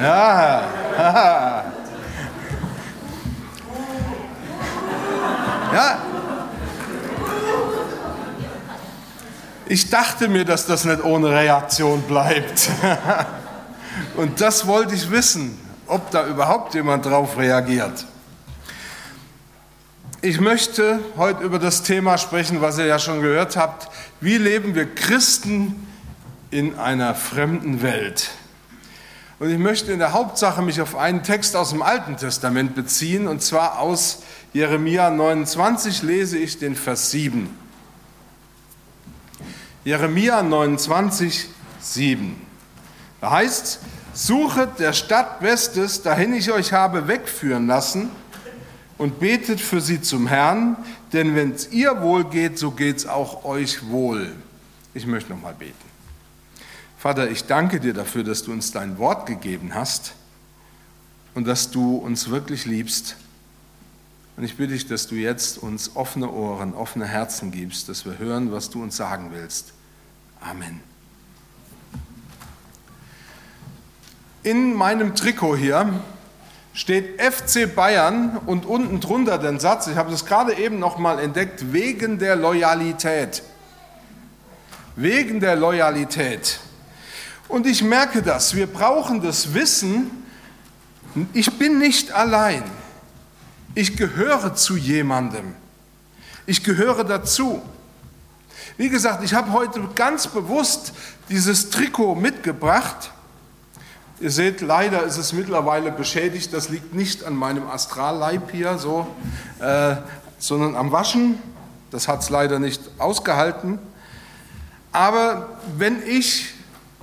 Ja. Ja. Ich dachte mir, dass das nicht ohne Reaktion bleibt. Und das wollte ich wissen, ob da überhaupt jemand drauf reagiert. Ich möchte heute über das Thema sprechen, was ihr ja schon gehört habt. Wie leben wir Christen in einer fremden Welt? Und ich möchte in der Hauptsache mich auf einen Text aus dem Alten Testament beziehen, und zwar aus Jeremia 29 lese ich den Vers 7. Jeremia 29, 7. Da heißt, suchet der Stadt Westes, dahin ich euch habe wegführen lassen, und betet für sie zum Herrn, denn wenn es ihr wohl geht, so geht es auch euch wohl. Ich möchte noch mal beten. Vater, ich danke dir dafür, dass du uns dein Wort gegeben hast und dass du uns wirklich liebst. Und ich bitte dich, dass du jetzt uns offene Ohren, offene Herzen gibst, dass wir hören, was du uns sagen willst. Amen. In meinem Trikot hier steht FC Bayern und unten drunter den Satz, ich habe das gerade eben noch mal entdeckt, wegen der Loyalität. Wegen der Loyalität. Und ich merke das, wir brauchen das Wissen, ich bin nicht allein. Ich gehöre zu jemandem. Ich gehöre dazu. Wie gesagt, ich habe heute ganz bewusst dieses Trikot mitgebracht Ihr seht, leider ist es mittlerweile beschädigt. Das liegt nicht an meinem Astralleib hier, so, äh, sondern am Waschen. Das hat es leider nicht ausgehalten. Aber wenn ich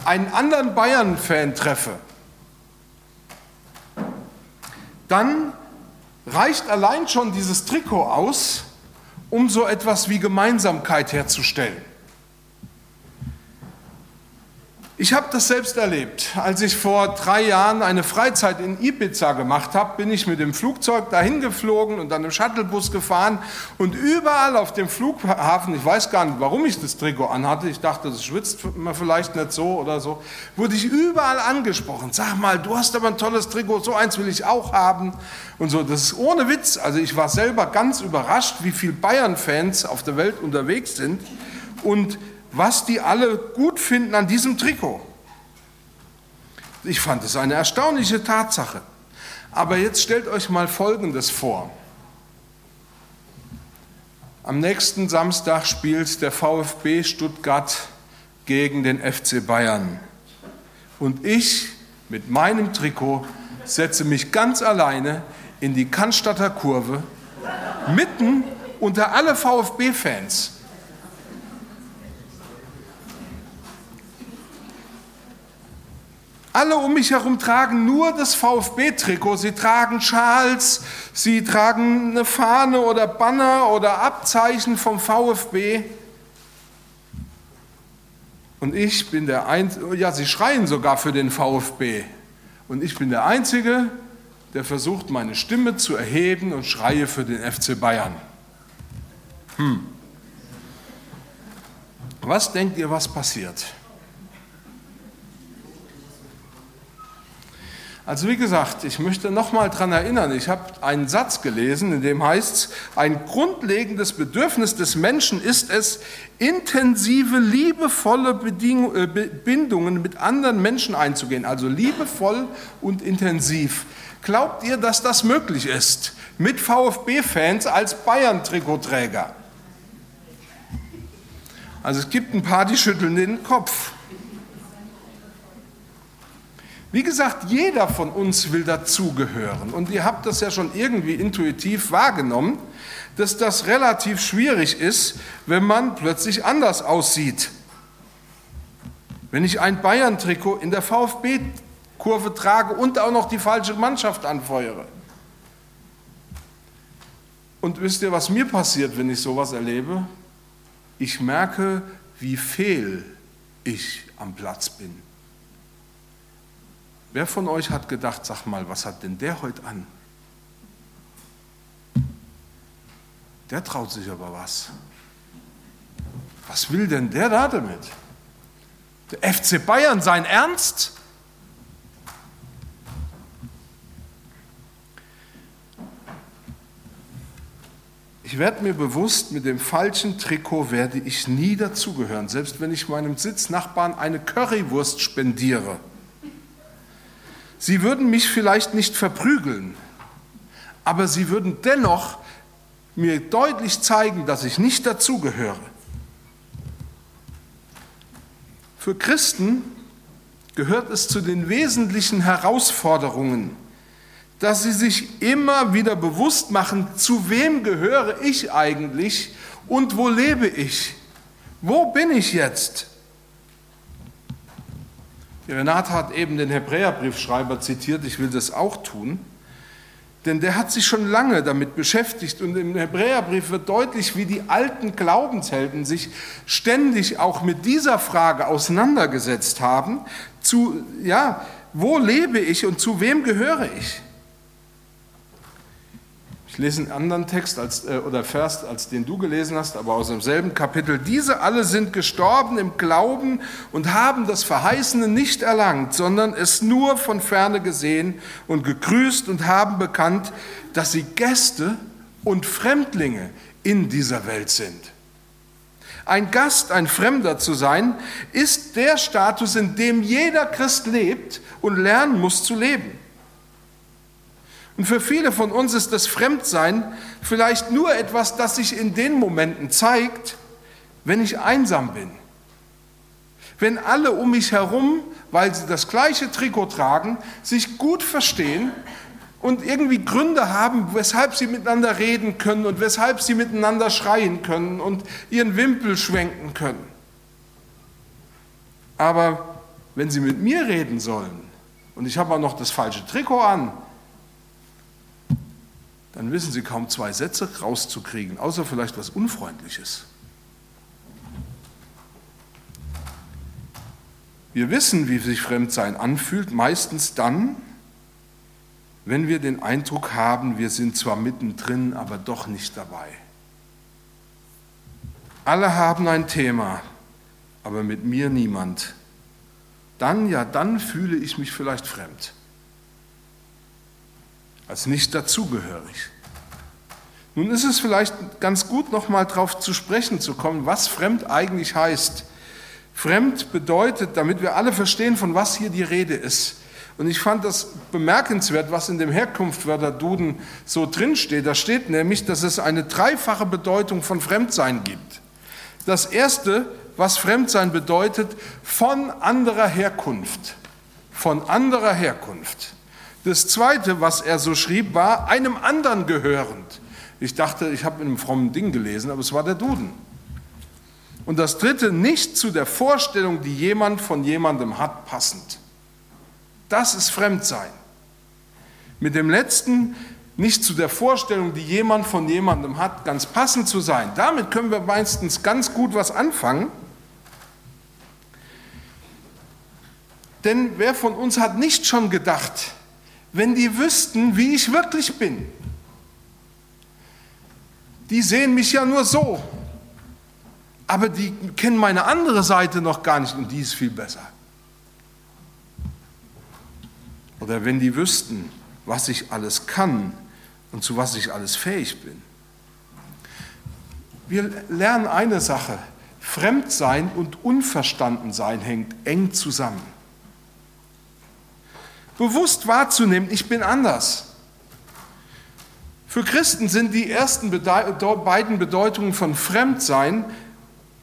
einen anderen Bayern-Fan treffe, dann reicht allein schon dieses Trikot aus, um so etwas wie Gemeinsamkeit herzustellen. Ich habe das selbst erlebt. Als ich vor drei Jahren eine Freizeit in Ibiza gemacht habe, bin ich mit dem Flugzeug dahin geflogen und dann im Shuttlebus gefahren und überall auf dem Flughafen, ich weiß gar nicht, warum ich das Trikot anhatte, ich dachte, das schwitzt man vielleicht nicht so oder so, wurde ich überall angesprochen. Sag mal, du hast aber ein tolles Trikot, so eins will ich auch haben und so. Das ist ohne Witz. Also ich war selber ganz überrascht, wie viele Bayern-Fans auf der Welt unterwegs sind und was die alle gut finden an diesem Trikot. Ich fand es eine erstaunliche Tatsache. Aber jetzt stellt euch mal Folgendes vor. Am nächsten Samstag spielt der VfB Stuttgart gegen den FC Bayern. Und ich mit meinem Trikot setze mich ganz alleine in die Cannstatter Kurve, mitten unter alle VfB-Fans. Alle um mich herum tragen nur das VfB-Trikot. Sie tragen Schals, sie tragen eine Fahne oder Banner oder Abzeichen vom VfB. Und ich bin der Einzige, ja, sie schreien sogar für den VfB. Und ich bin der Einzige, der versucht, meine Stimme zu erheben und schreie für den FC Bayern. Hm. Was denkt ihr, was passiert? Also wie gesagt, ich möchte nochmal daran erinnern, ich habe einen Satz gelesen, in dem heißt es, ein grundlegendes Bedürfnis des Menschen ist es, intensive, liebevolle äh, Bindungen mit anderen Menschen einzugehen, also liebevoll und intensiv. Glaubt ihr, dass das möglich ist mit VfB-Fans als Bayern-Trikotträger? Also es gibt ein paar, die schütteln den Kopf. Wie gesagt, jeder von uns will dazugehören. Und ihr habt das ja schon irgendwie intuitiv wahrgenommen, dass das relativ schwierig ist, wenn man plötzlich anders aussieht. Wenn ich ein Bayern-Trikot in der VfB-Kurve trage und auch noch die falsche Mannschaft anfeuere. Und wisst ihr, was mir passiert, wenn ich sowas erlebe? Ich merke, wie fehl ich am Platz bin. Wer von euch hat gedacht, sag mal, was hat denn der heute an? Der traut sich aber was. Was will denn der da damit? Der FC Bayern, sein Ernst? Ich werde mir bewusst, mit dem falschen Trikot werde ich nie dazugehören, selbst wenn ich meinem Sitznachbarn eine Currywurst spendiere. Sie würden mich vielleicht nicht verprügeln, aber sie würden dennoch mir deutlich zeigen, dass ich nicht dazugehöre. Für Christen gehört es zu den wesentlichen Herausforderungen, dass sie sich immer wieder bewusst machen, zu wem gehöre ich eigentlich und wo lebe ich? Wo bin ich jetzt? Renate hat eben den Hebräerbriefschreiber zitiert, ich will das auch tun, denn der hat sich schon lange damit beschäftigt und im Hebräerbrief wird deutlich, wie die alten Glaubenshelden sich ständig auch mit dieser Frage auseinandergesetzt haben, zu, ja, wo lebe ich und zu wem gehöre ich? Ich lese einen anderen Text als, äh, oder Vers, als den du gelesen hast, aber aus demselben Kapitel. Diese alle sind gestorben im Glauben und haben das Verheißene nicht erlangt, sondern es nur von ferne gesehen und gegrüßt und haben bekannt, dass sie Gäste und Fremdlinge in dieser Welt sind. Ein Gast, ein Fremder zu sein, ist der Status, in dem jeder Christ lebt und lernen muss zu leben. Und für viele von uns ist das Fremdsein vielleicht nur etwas, das sich in den Momenten zeigt, wenn ich einsam bin. Wenn alle um mich herum, weil sie das gleiche Trikot tragen, sich gut verstehen und irgendwie Gründe haben, weshalb sie miteinander reden können und weshalb sie miteinander schreien können und ihren Wimpel schwenken können. Aber wenn sie mit mir reden sollen und ich habe auch noch das falsche Trikot an, dann wissen Sie kaum zwei Sätze rauszukriegen, außer vielleicht was Unfreundliches. Wir wissen, wie sich Fremdsein anfühlt, meistens dann, wenn wir den Eindruck haben, wir sind zwar mittendrin, aber doch nicht dabei. Alle haben ein Thema, aber mit mir niemand. Dann, ja, dann fühle ich mich vielleicht fremd als nicht dazugehörig. Nun ist es vielleicht ganz gut, nochmal darauf zu sprechen zu kommen, was fremd eigentlich heißt. Fremd bedeutet, damit wir alle verstehen, von was hier die Rede ist. Und ich fand das bemerkenswert, was in dem Herkunftwörter Duden so drinsteht. Da steht nämlich, dass es eine dreifache Bedeutung von Fremdsein gibt. Das erste, was Fremdsein bedeutet, von anderer Herkunft. Von anderer Herkunft. Das Zweite, was er so schrieb, war einem anderen gehörend. Ich dachte, ich habe in einem frommen Ding gelesen, aber es war der Duden. Und das Dritte, nicht zu der Vorstellung, die jemand von jemandem hat, passend. Das ist Fremdsein. Mit dem Letzten, nicht zu der Vorstellung, die jemand von jemandem hat, ganz passend zu sein. Damit können wir meistens ganz gut was anfangen. Denn wer von uns hat nicht schon gedacht, wenn die wüssten, wie ich wirklich bin. Die sehen mich ja nur so, aber die kennen meine andere Seite noch gar nicht und die ist viel besser. Oder wenn die wüssten, was ich alles kann und zu was ich alles fähig bin. Wir lernen eine Sache, Fremdsein und Unverstandensein hängt eng zusammen bewusst wahrzunehmen, ich bin anders. Für Christen sind die ersten beiden Bedeutungen von Fremdsein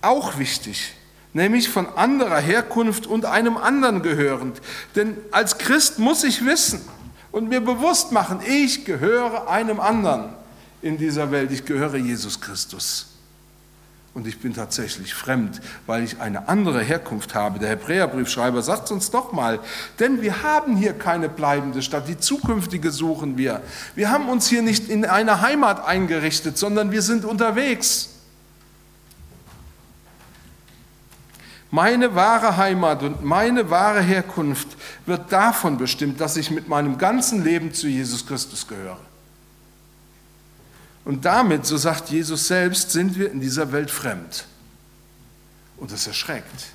auch wichtig, nämlich von anderer Herkunft und einem anderen gehörend. Denn als Christ muss ich wissen und mir bewusst machen, ich gehöre einem anderen in dieser Welt, ich gehöre Jesus Christus und ich bin tatsächlich fremd, weil ich eine andere Herkunft habe. Der Hebräerbriefschreiber sagt uns doch mal, denn wir haben hier keine bleibende Stadt, die zukünftige suchen wir. Wir haben uns hier nicht in eine Heimat eingerichtet, sondern wir sind unterwegs. Meine wahre Heimat und meine wahre Herkunft wird davon bestimmt, dass ich mit meinem ganzen Leben zu Jesus Christus gehöre. Und damit, so sagt Jesus selbst, sind wir in dieser Welt fremd. Und das erschreckt.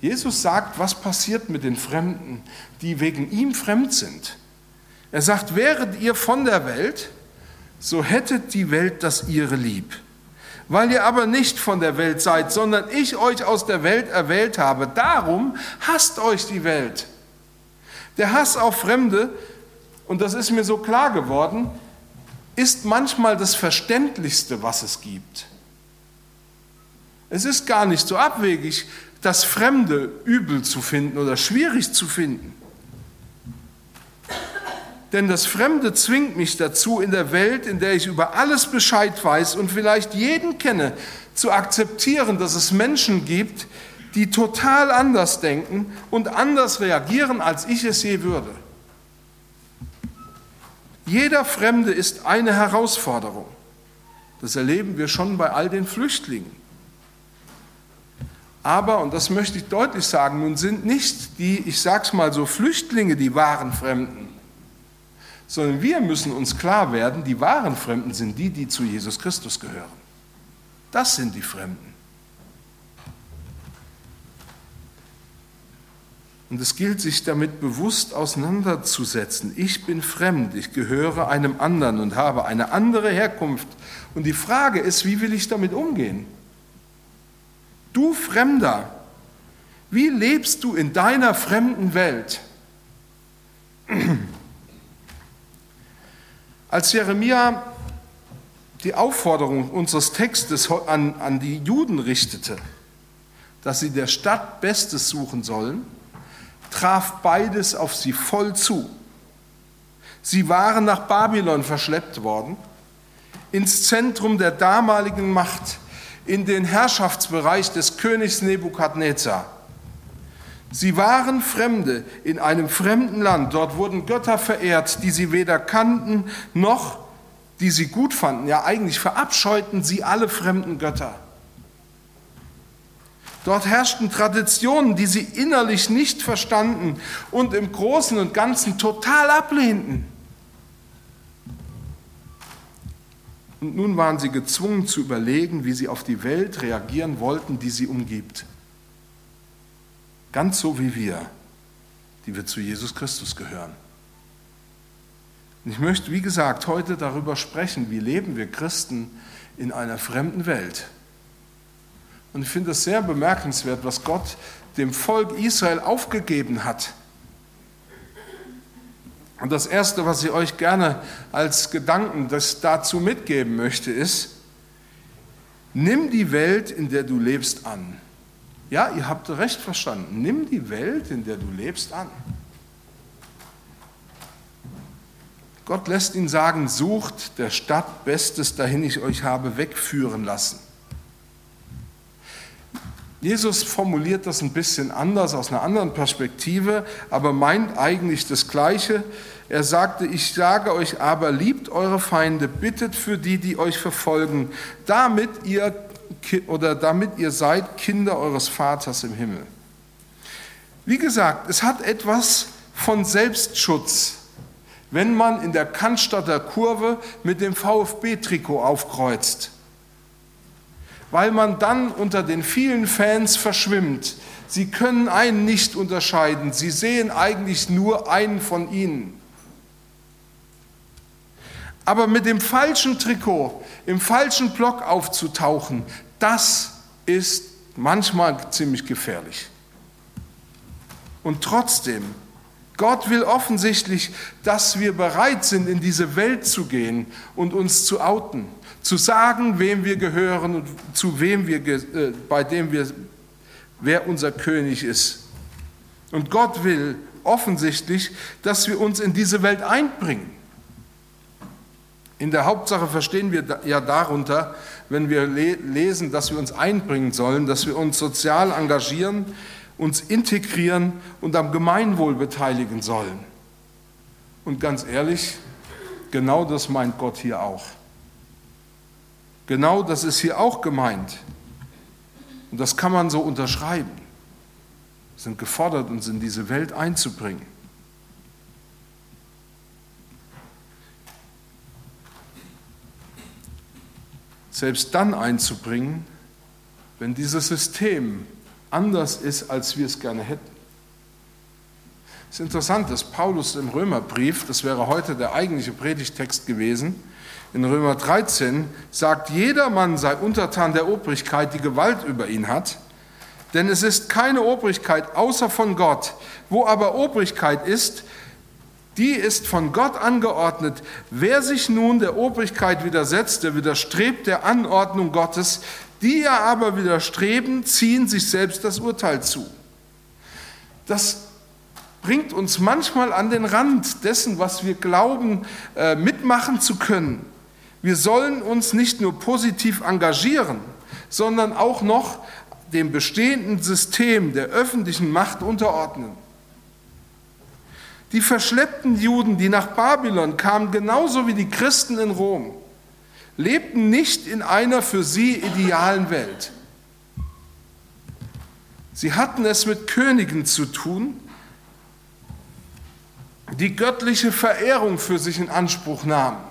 Jesus sagt, was passiert mit den Fremden, die wegen ihm fremd sind. Er sagt, wäret ihr von der Welt, so hättet die Welt das ihre lieb. Weil ihr aber nicht von der Welt seid, sondern ich euch aus der Welt erwählt habe, darum hasst euch die Welt. Der Hass auf Fremde, und das ist mir so klar geworden, ist manchmal das Verständlichste, was es gibt. Es ist gar nicht so abwegig, das Fremde übel zu finden oder schwierig zu finden. Denn das Fremde zwingt mich dazu, in der Welt, in der ich über alles Bescheid weiß und vielleicht jeden kenne, zu akzeptieren, dass es Menschen gibt, die total anders denken und anders reagieren, als ich es je würde. Jeder Fremde ist eine Herausforderung. Das erleben wir schon bei all den Flüchtlingen. Aber, und das möchte ich deutlich sagen, nun sind nicht die, ich sag's mal so, Flüchtlinge die wahren Fremden, sondern wir müssen uns klar werden, die wahren Fremden sind die, die zu Jesus Christus gehören. Das sind die Fremden. Und es gilt, sich damit bewusst auseinanderzusetzen. Ich bin fremd, ich gehöre einem anderen und habe eine andere Herkunft. Und die Frage ist, wie will ich damit umgehen? Du Fremder, wie lebst du in deiner fremden Welt? Als Jeremia die Aufforderung unseres Textes an, an die Juden richtete, dass sie der Stadt Bestes suchen sollen, traf beides auf sie voll zu. Sie waren nach Babylon verschleppt worden, ins Zentrum der damaligen Macht, in den Herrschaftsbereich des Königs Nebukadnezar. Sie waren Fremde in einem fremden Land. Dort wurden Götter verehrt, die sie weder kannten noch die sie gut fanden. Ja, eigentlich verabscheuten sie alle fremden Götter. Dort herrschten Traditionen, die sie innerlich nicht verstanden und im Großen und Ganzen total ablehnten. Und nun waren sie gezwungen zu überlegen, wie sie auf die Welt reagieren wollten, die sie umgibt. Ganz so wie wir, die wir zu Jesus Christus gehören. Und ich möchte, wie gesagt, heute darüber sprechen, wie leben wir Christen in einer fremden Welt. Und ich finde es sehr bemerkenswert, was Gott dem Volk Israel aufgegeben hat. Und das Erste, was ich euch gerne als Gedanken das dazu mitgeben möchte, ist, nimm die Welt, in der du lebst, an. Ja, ihr habt recht verstanden. Nimm die Welt, in der du lebst, an. Gott lässt ihn sagen, sucht der Stadt Bestes, dahin ich euch habe wegführen lassen. Jesus formuliert das ein bisschen anders, aus einer anderen Perspektive, aber meint eigentlich das Gleiche. Er sagte, ich sage euch aber, liebt eure Feinde, bittet für die, die euch verfolgen, damit ihr, oder damit ihr seid Kinder eures Vaters im Himmel. Wie gesagt, es hat etwas von Selbstschutz, wenn man in der Cannstatter Kurve mit dem VfB-Trikot aufkreuzt weil man dann unter den vielen Fans verschwimmt. Sie können einen nicht unterscheiden, sie sehen eigentlich nur einen von ihnen. Aber mit dem falschen Trikot, im falschen Block aufzutauchen, das ist manchmal ziemlich gefährlich. Und trotzdem, Gott will offensichtlich, dass wir bereit sind, in diese Welt zu gehen und uns zu outen zu sagen, wem wir gehören und zu wem wir, äh, bei dem wir, wer unser König ist. Und Gott will offensichtlich, dass wir uns in diese Welt einbringen. In der Hauptsache verstehen wir ja darunter, wenn wir lesen, dass wir uns einbringen sollen, dass wir uns sozial engagieren, uns integrieren und am Gemeinwohl beteiligen sollen. Und ganz ehrlich, genau das meint Gott hier auch. Genau das ist hier auch gemeint. Und das kann man so unterschreiben. Wir sind gefordert, uns in diese Welt einzubringen. Selbst dann einzubringen, wenn dieses System anders ist, als wir es gerne hätten. Es ist interessant, dass Paulus im Römerbrief, das wäre heute der eigentliche Predigtext gewesen, In Römer 13 sagt, jeder Mann sei untertan der Obrigkeit, die Gewalt über ihn hat. Denn es ist keine Obrigkeit außer von Gott. Wo aber Obrigkeit ist, die ist von Gott angeordnet. Wer sich nun der Obrigkeit widersetzt, der widerstrebt der Anordnung Gottes. Die ja aber widerstreben, ziehen sich selbst das Urteil zu. Das bringt uns manchmal an den Rand dessen, was wir glauben, äh, mitmachen zu können. Wir sollen uns nicht nur positiv engagieren, sondern auch noch dem bestehenden System der öffentlichen Macht unterordnen. Die verschleppten Juden, die nach Babylon kamen, genauso wie die Christen in Rom, lebten nicht in einer für sie idealen Welt. Sie hatten es mit Königen zu tun, die göttliche Verehrung für sich in Anspruch nahmen.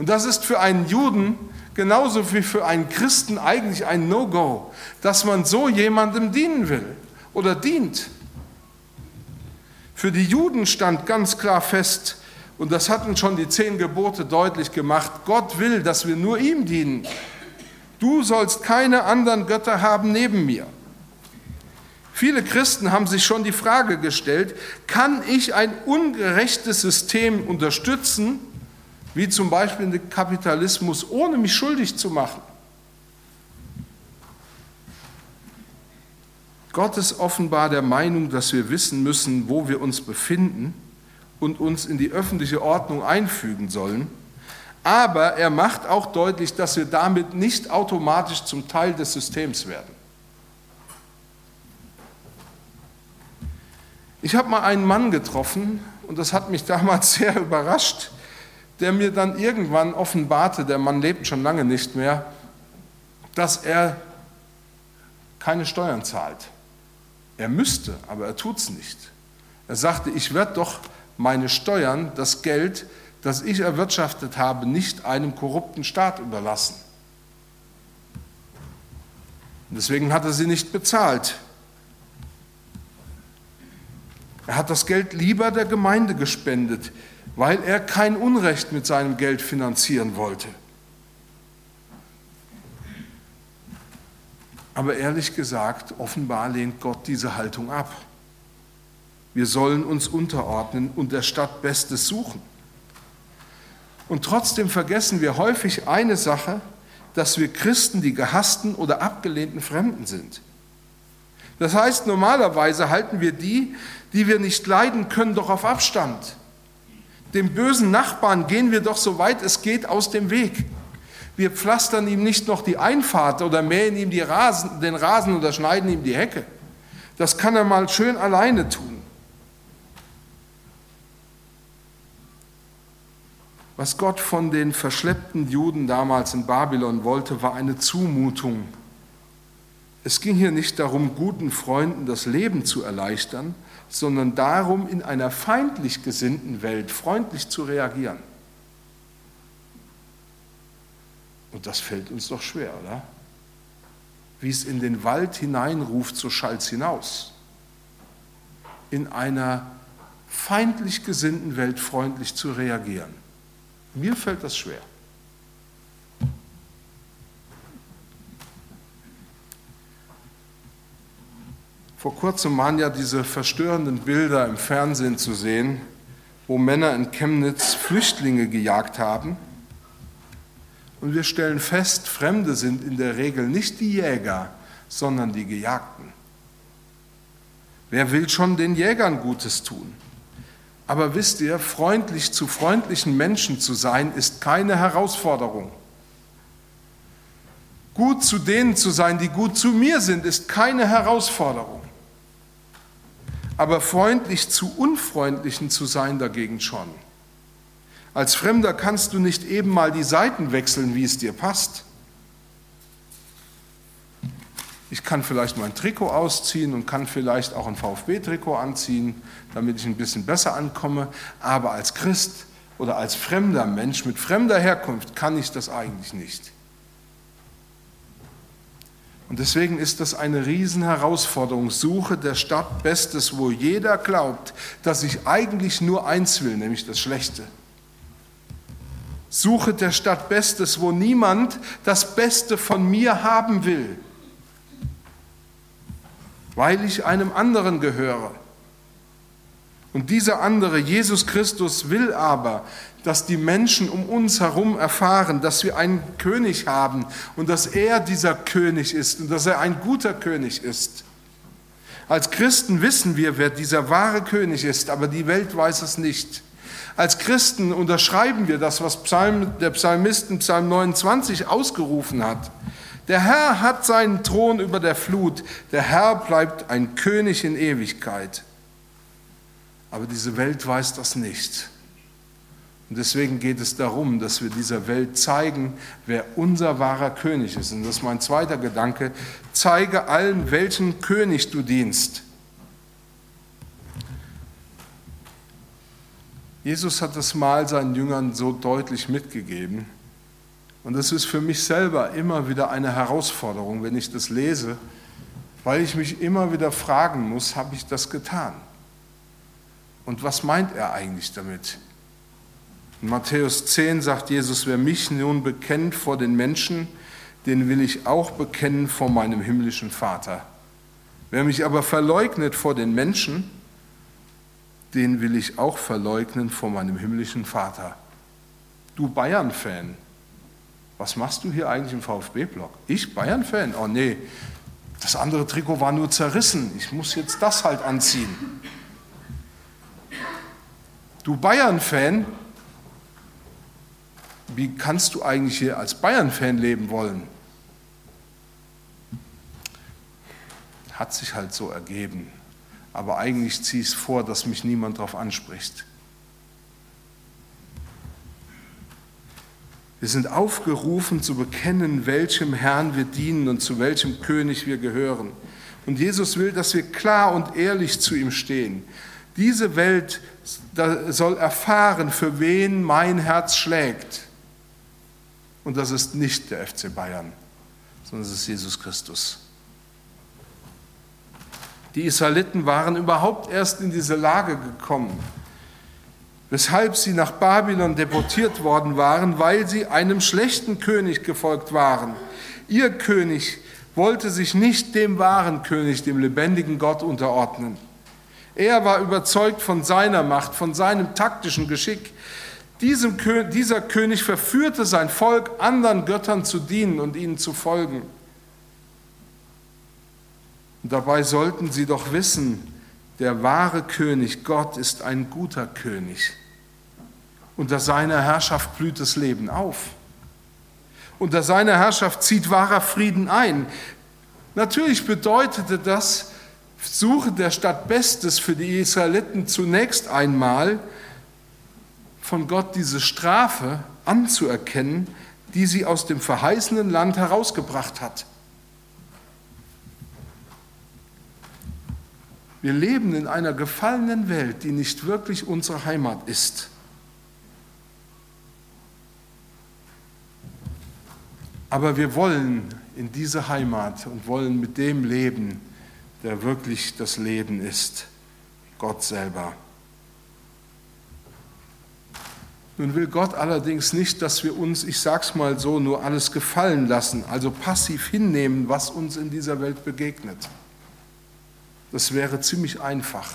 Und das ist für einen Juden genauso wie für einen Christen eigentlich ein No-Go, dass man so jemandem dienen will oder dient. Für die Juden stand ganz klar fest, und das hatten schon die zehn Gebote deutlich gemacht, Gott will, dass wir nur ihm dienen. Du sollst keine anderen Götter haben neben mir. Viele Christen haben sich schon die Frage gestellt, kann ich ein ungerechtes System unterstützen, wie zum Beispiel den Kapitalismus, ohne mich schuldig zu machen? Gott ist offenbar der Meinung, dass wir wissen müssen, wo wir uns befinden und uns in die öffentliche Ordnung einfügen sollen. Aber er macht auch deutlich, dass wir damit nicht automatisch zum Teil des Systems werden. Ich habe mal einen Mann getroffen und das hat mich damals sehr überrascht, der mir dann irgendwann offenbarte, der Mann lebt schon lange nicht mehr, dass er keine Steuern zahlt. Er müsste, aber er tut es nicht. Er sagte, ich werde doch meine Steuern, das Geld, das ich erwirtschaftet habe, nicht einem korrupten Staat überlassen. Und deswegen hat er sie nicht bezahlt. Er hat das Geld lieber der Gemeinde gespendet, weil er kein Unrecht mit seinem Geld finanzieren wollte. Aber ehrlich gesagt, offenbar lehnt Gott diese Haltung ab. Wir sollen uns unterordnen und der Stadt Bestes suchen. Und trotzdem vergessen wir häufig eine Sache, dass wir Christen die gehassten oder abgelehnten Fremden sind. Das heißt, normalerweise halten wir die, die wir nicht leiden können, doch auf Abstand. Dem bösen Nachbarn gehen wir doch so weit es geht aus dem Weg. Wir pflastern ihm nicht noch die Einfahrt oder mähen ihm Rasen, den Rasen oder schneiden ihm die Hecke. Das kann er mal schön alleine tun. Was Gott von den verschleppten Juden damals in Babylon wollte, war eine Zumutung. Es ging hier nicht darum, guten Freunden das Leben zu erleichtern, sondern darum, in einer feindlich gesinnten Welt freundlich zu reagieren. Und das fällt uns doch schwer, oder? Wie es in den Wald hineinruft, so schallt es hinaus. In einer feindlich gesinnten Welt freundlich zu reagieren. Mir fällt das schwer. Vor kurzem waren ja diese verstörenden Bilder im Fernsehen zu sehen, wo Männer in Chemnitz Flüchtlinge gejagt haben. Und wir stellen fest, Fremde sind in der Regel nicht die Jäger, sondern die Gejagten. Wer will schon den Jägern Gutes tun? Aber wisst ihr, freundlich zu freundlichen Menschen zu sein, ist keine Herausforderung. Gut zu denen zu sein, die gut zu mir sind, ist keine Herausforderung. Aber freundlich zu Unfreundlichen zu sein dagegen schon. Als Fremder kannst du nicht eben mal die Seiten wechseln, wie es dir passt. Ich kann vielleicht mein Trikot ausziehen und kann vielleicht auch ein VfB-Trikot anziehen, damit ich ein bisschen besser ankomme. Aber als Christ oder als fremder Mensch mit fremder Herkunft kann ich das eigentlich nicht. Und deswegen ist das eine Riesenherausforderung. Suche der Stadt Bestes, wo jeder glaubt, dass ich eigentlich nur eins will, nämlich das Schlechte. Suche der Stadt Bestes, wo niemand das Beste von mir haben will, weil ich einem anderen gehöre. Und dieser andere, Jesus Christus, will aber, dass die Menschen um uns herum erfahren, dass wir einen König haben und dass er dieser König ist und dass er ein guter König ist. Als Christen wissen wir, wer dieser wahre König ist, aber die Welt weiß es nicht. Als Christen unterschreiben wir das, was Psalm, der Psalmist in Psalm 29 ausgerufen hat. Der Herr hat seinen Thron über der Flut, der Herr bleibt ein König in Ewigkeit. Aber diese Welt weiß das nicht. Und deswegen geht es darum, dass wir dieser Welt zeigen, wer unser wahrer König ist. Und das ist mein zweiter Gedanke. Zeige allen, welchen König du dienst. Jesus hat das mal seinen Jüngern so deutlich mitgegeben. Und das ist für mich selber immer wieder eine Herausforderung, wenn ich das lese, weil ich mich immer wieder fragen muss, habe ich das getan? Und was meint er eigentlich damit? In Matthäus 10 sagt Jesus, wer mich nun bekennt vor den Menschen, den will ich auch bekennen vor meinem himmlischen Vater. Wer mich aber verleugnet vor den Menschen, den will ich auch verleugnen vor meinem himmlischen Vater. Du Bayern-Fan, was machst du hier eigentlich im VfB-Block? Ich Bayern-Fan? Oh nee, das andere Trikot war nur zerrissen. Ich muss jetzt das halt anziehen. Du Bayern-Fan, wie kannst du eigentlich hier als Bayern-Fan leben wollen? Hat sich halt so ergeben. Aber eigentlich ziehe ich es vor, dass mich niemand darauf anspricht. Wir sind aufgerufen zu bekennen, welchem Herrn wir dienen und zu welchem König wir gehören. Und Jesus will, dass wir klar und ehrlich zu ihm stehen. Diese Welt soll erfahren, für wen mein Herz schlägt. Und das ist nicht der FC Bayern, sondern es ist Jesus Christus. Die Israeliten waren überhaupt erst in diese Lage gekommen, weshalb sie nach Babylon deportiert worden waren, weil sie einem schlechten König gefolgt waren. Ihr König wollte sich nicht dem wahren König, dem lebendigen Gott unterordnen. Er war überzeugt von seiner Macht, von seinem taktischen Geschick. Diesem, dieser König verführte sein Volk, anderen Göttern zu dienen und ihnen zu folgen. Und dabei sollten sie doch wissen, der wahre König, Gott, ist ein guter König. Unter seiner Herrschaft blüht das Leben auf. Unter seiner Herrschaft zieht wahrer Frieden ein. Natürlich bedeutete das Suche der Stadt Bestes für die Israeliten zunächst einmal, von Gott diese Strafe anzuerkennen, die sie aus dem verheißenen Land herausgebracht hat. Wir leben in einer gefallenen Welt, die nicht wirklich unsere Heimat ist. Aber wir wollen in diese Heimat und wollen mit dem leben, der wirklich das Leben ist, Gott selber. Nun will Gott allerdings nicht, dass wir uns, ich sag's mal so, nur alles gefallen lassen, also passiv hinnehmen, was uns in dieser Welt begegnet. Das wäre ziemlich einfach,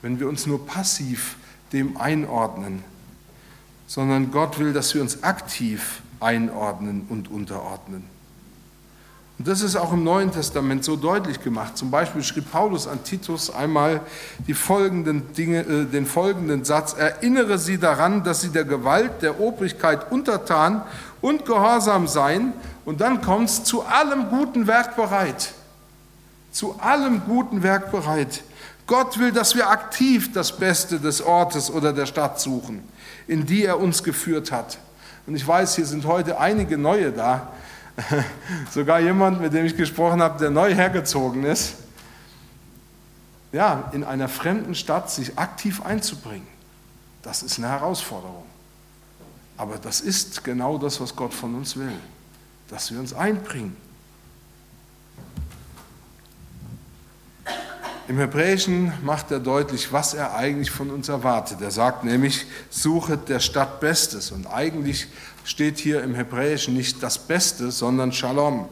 wenn wir uns nur passiv dem einordnen, sondern Gott will, dass wir uns aktiv einordnen und unterordnen. Und das ist auch im Neuen Testament so deutlich gemacht. Zum Beispiel schrieb Paulus an Titus einmal folgenden Dinge, äh, den folgenden Satz: Erinnere sie daran, dass sie der Gewalt, der Obrigkeit untertan und gehorsam seien. Und dann kommt es zu allem guten Werk bereit zu allem guten Werk bereit. Gott will, dass wir aktiv das Beste des Ortes oder der Stadt suchen, in die er uns geführt hat. Und ich weiß, hier sind heute einige Neue da. Sogar jemand, mit dem ich gesprochen habe, der neu hergezogen ist. Ja, in einer fremden Stadt sich aktiv einzubringen, das ist eine Herausforderung. Aber das ist genau das, was Gott von uns will, dass wir uns einbringen Im Hebräischen macht er deutlich, was er eigentlich von uns erwartet. Er sagt nämlich, suchet der Stadt Bestes. Und eigentlich steht hier im Hebräischen nicht das Beste, sondern Shalom.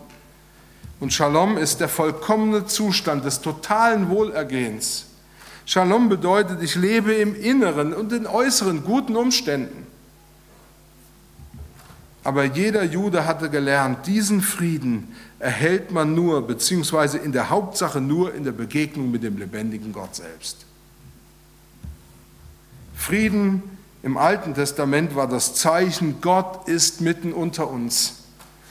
Und Shalom ist der vollkommene Zustand des totalen Wohlergehens. Shalom bedeutet, ich lebe im Inneren und in äußeren guten Umständen. Aber jeder Jude hatte gelernt, diesen Frieden erhält man nur, beziehungsweise in der Hauptsache nur in der Begegnung mit dem lebendigen Gott selbst. Frieden im Alten Testament war das Zeichen, Gott ist mitten unter uns.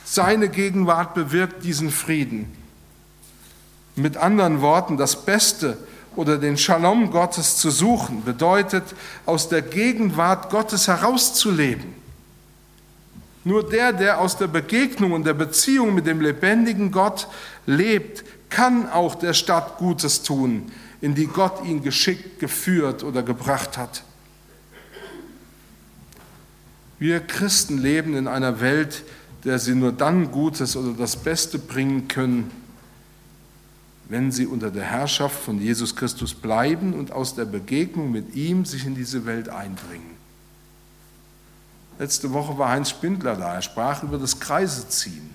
Seine Gegenwart bewirkt diesen Frieden. Mit anderen Worten, das Beste oder den Shalom Gottes zu suchen, bedeutet, aus der Gegenwart Gottes herauszuleben. Nur der, der aus der Begegnung und der Beziehung mit dem lebendigen Gott lebt, kann auch der Stadt Gutes tun, in die Gott ihn geschickt, geführt oder gebracht hat. Wir Christen leben in einer Welt, der sie nur dann Gutes oder das Beste bringen können, wenn sie unter der Herrschaft von Jesus Christus bleiben und aus der Begegnung mit ihm sich in diese Welt einbringen. Letzte Woche war Heinz Spindler da. Er sprach über das Kreiseziehen.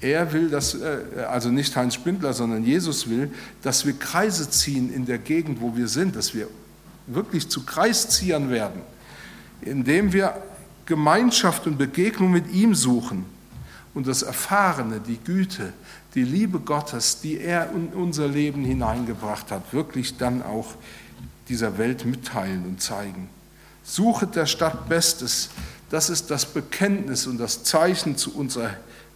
Er will, dass, äh, also nicht Heinz Spindler, sondern Jesus will, dass wir Kreise ziehen in der Gegend, wo wir sind, dass wir wirklich zu Kreisziehern werden, indem wir Gemeinschaft und Begegnung mit ihm suchen und das Erfahrene, die Güte, die Liebe Gottes, die er in unser Leben hineingebracht hat, wirklich dann auch dieser Welt mitteilen und zeigen. Suchet der Stadt Bestes. Das ist das Bekenntnis und das Zeichen zu unserer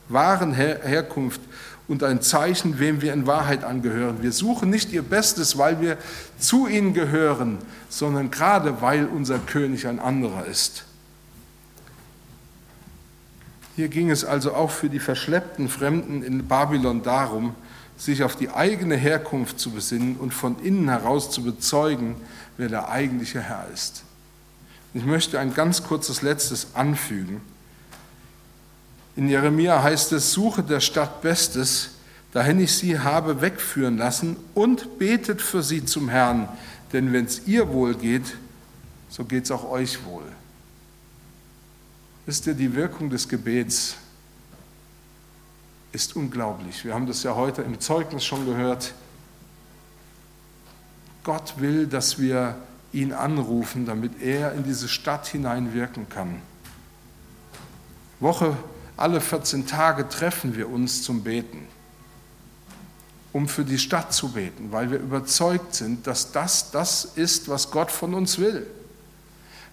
wahren Her Herkunft und ein Zeichen, wem wir in Wahrheit angehören. Wir suchen nicht ihr Bestes, weil wir zu ihnen gehören, sondern gerade weil unser König ein anderer ist. Hier ging es also auch für die verschleppten Fremden in Babylon darum, sich auf die eigene Herkunft zu besinnen und von innen heraus zu bezeugen, wer der eigentliche Herr ist. Ich möchte ein ganz kurzes letztes anfügen. In Jeremia heißt es, suche der Stadt Bestes, dahin ich sie habe wegführen lassen und betet für sie zum Herrn, denn wenn es ihr wohl geht, so geht es auch euch wohl. Wisst ihr, die Wirkung des Gebets ist unglaublich. Wir haben das ja heute im Zeugnis schon gehört. Gott will, dass wir ihn anrufen, damit er in diese Stadt hineinwirken kann. Woche, alle 14 Tage treffen wir uns zum Beten, um für die Stadt zu beten, weil wir überzeugt sind, dass das das ist, was Gott von uns will.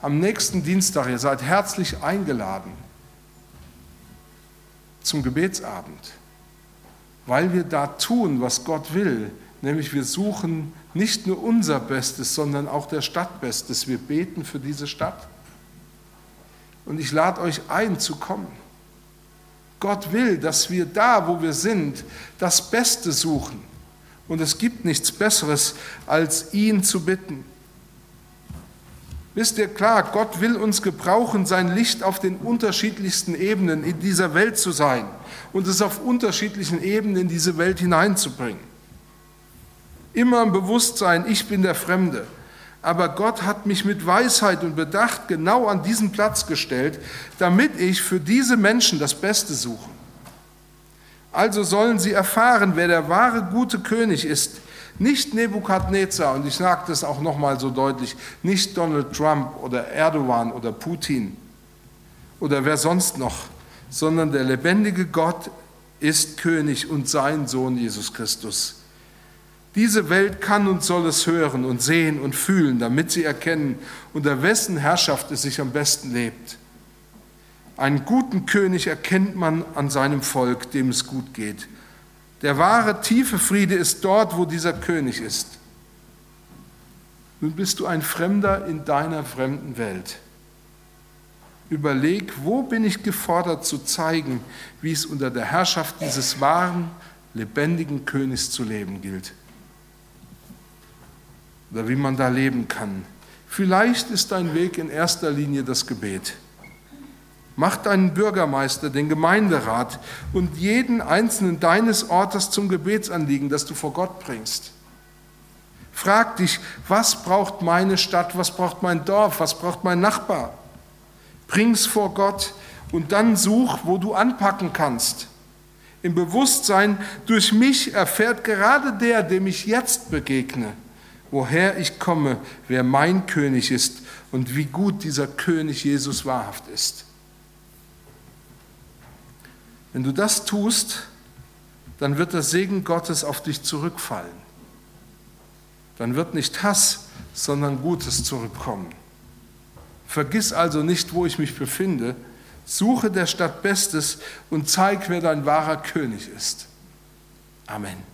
Am nächsten Dienstag, ihr seid herzlich eingeladen zum Gebetsabend, weil wir da tun, was Gott will, nämlich wir suchen nicht nur unser Bestes, sondern auch der Stadt Bestes. Wir beten für diese Stadt. Und ich lade euch ein zu kommen. Gott will, dass wir da, wo wir sind, das Beste suchen. Und es gibt nichts Besseres, als ihn zu bitten. Wisst ihr klar, Gott will uns gebrauchen, sein Licht auf den unterschiedlichsten Ebenen in dieser Welt zu sein und es auf unterschiedlichen Ebenen in diese Welt hineinzubringen. Immer im Bewusstsein, ich bin der Fremde. Aber Gott hat mich mit Weisheit und Bedacht genau an diesen Platz gestellt, damit ich für diese Menschen das Beste suche. Also sollen sie erfahren, wer der wahre gute König ist. Nicht Nebukadnezar, und ich sage das auch nochmal so deutlich, nicht Donald Trump oder Erdogan oder Putin oder wer sonst noch, sondern der lebendige Gott ist König und sein Sohn Jesus Christus. Diese Welt kann und soll es hören und sehen und fühlen, damit sie erkennen, unter wessen Herrschaft es sich am besten lebt. Einen guten König erkennt man an seinem Volk, dem es gut geht. Der wahre, tiefe Friede ist dort, wo dieser König ist. Nun bist du ein Fremder in deiner fremden Welt. Überleg, wo bin ich gefordert zu zeigen, wie es unter der Herrschaft dieses wahren, lebendigen Königs zu leben gilt oder wie man da leben kann. Vielleicht ist dein Weg in erster Linie das Gebet. Mach deinen Bürgermeister, den Gemeinderat und jeden einzelnen deines Ortes zum Gebetsanliegen, das du vor Gott bringst. Frag dich, was braucht meine Stadt, was braucht mein Dorf, was braucht mein Nachbar? Bring's vor Gott und dann such, wo du anpacken kannst. Im Bewusstsein, durch mich erfährt gerade der, dem ich jetzt begegne, woher ich komme, wer mein König ist und wie gut dieser König Jesus wahrhaft ist. Wenn du das tust, dann wird der Segen Gottes auf dich zurückfallen. Dann wird nicht Hass, sondern Gutes zurückkommen. Vergiss also nicht, wo ich mich befinde. Suche der Stadt Bestes und zeig, wer dein wahrer König ist. Amen.